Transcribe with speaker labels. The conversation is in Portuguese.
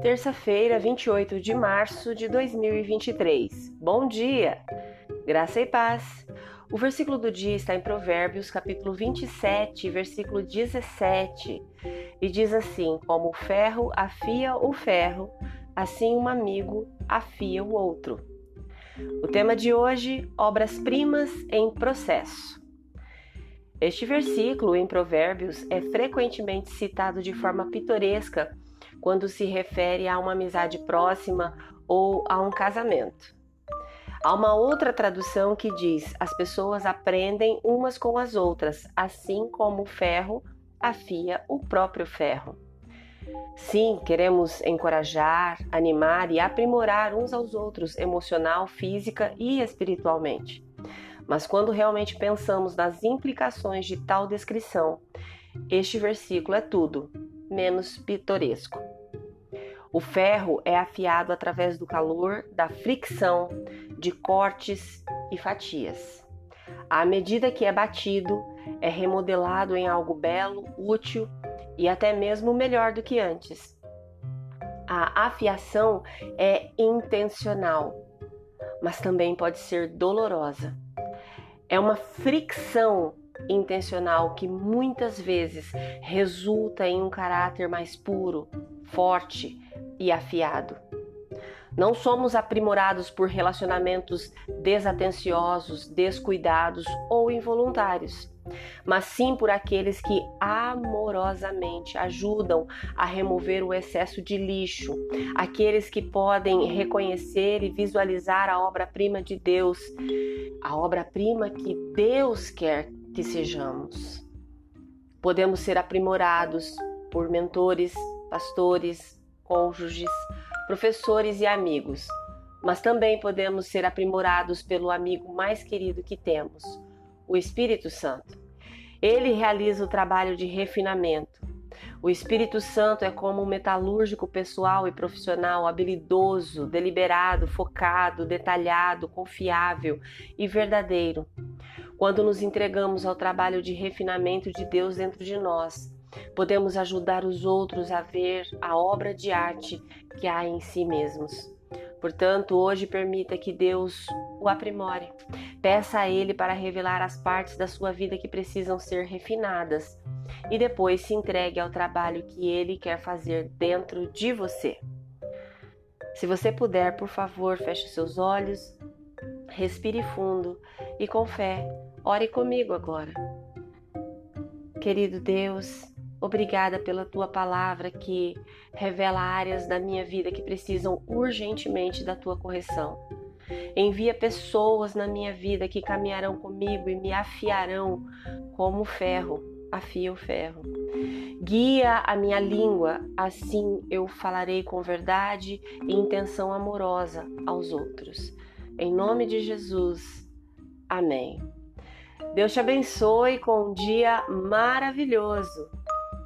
Speaker 1: Terça-feira, 28 de março de 2023. Bom dia! Graça e paz. O versículo do dia está em Provérbios, capítulo 27, versículo 17, e diz assim: Como o ferro afia o ferro, assim um amigo afia o outro. O tema de hoje: obras-primas em processo. Este versículo em Provérbios é frequentemente citado de forma pitoresca quando se refere a uma amizade próxima ou a um casamento. Há uma outra tradução que diz: as pessoas aprendem umas com as outras, assim como o ferro afia o próprio ferro. Sim, queremos encorajar, animar e aprimorar uns aos outros emocional, física e espiritualmente. Mas quando realmente pensamos nas implicações de tal descrição, este versículo é tudo menos pitoresco. O ferro é afiado através do calor, da fricção, de cortes e fatias. À medida que é batido, é remodelado em algo belo, útil e até mesmo melhor do que antes. A afiação é intencional, mas também pode ser dolorosa. É uma fricção intencional que muitas vezes resulta em um caráter mais puro, forte e afiado. Não somos aprimorados por relacionamentos desatenciosos, descuidados ou involuntários, mas sim por aqueles que amorosamente ajudam a remover o excesso de lixo, aqueles que podem reconhecer e visualizar a obra-prima de Deus, a obra-prima que Deus quer que sejamos. Podemos ser aprimorados por mentores, pastores, cônjuges, professores e amigos, mas também podemos ser aprimorados pelo amigo mais querido que temos, o Espírito Santo. Ele realiza o trabalho de refinamento. O Espírito Santo é como um metalúrgico pessoal e profissional habilidoso, deliberado, focado, detalhado, confiável e verdadeiro. Quando nos entregamos ao trabalho de refinamento de Deus dentro de nós, podemos ajudar os outros a ver a obra de arte que há em si mesmos. Portanto, hoje permita que Deus o aprimore. Peça a Ele para revelar as partes da sua vida que precisam ser refinadas e depois se entregue ao trabalho que Ele quer fazer dentro de você. Se você puder, por favor, feche seus olhos, respire fundo e com fé, ore comigo agora. Querido Deus, Obrigada pela tua palavra que revela áreas da minha vida que precisam urgentemente da tua correção. Envia pessoas na minha vida que caminharão comigo e me afiarão como ferro afia o ferro. Guia a minha língua, assim eu falarei com verdade e intenção amorosa aos outros. Em nome de Jesus. Amém. Deus te abençoe com um dia maravilhoso.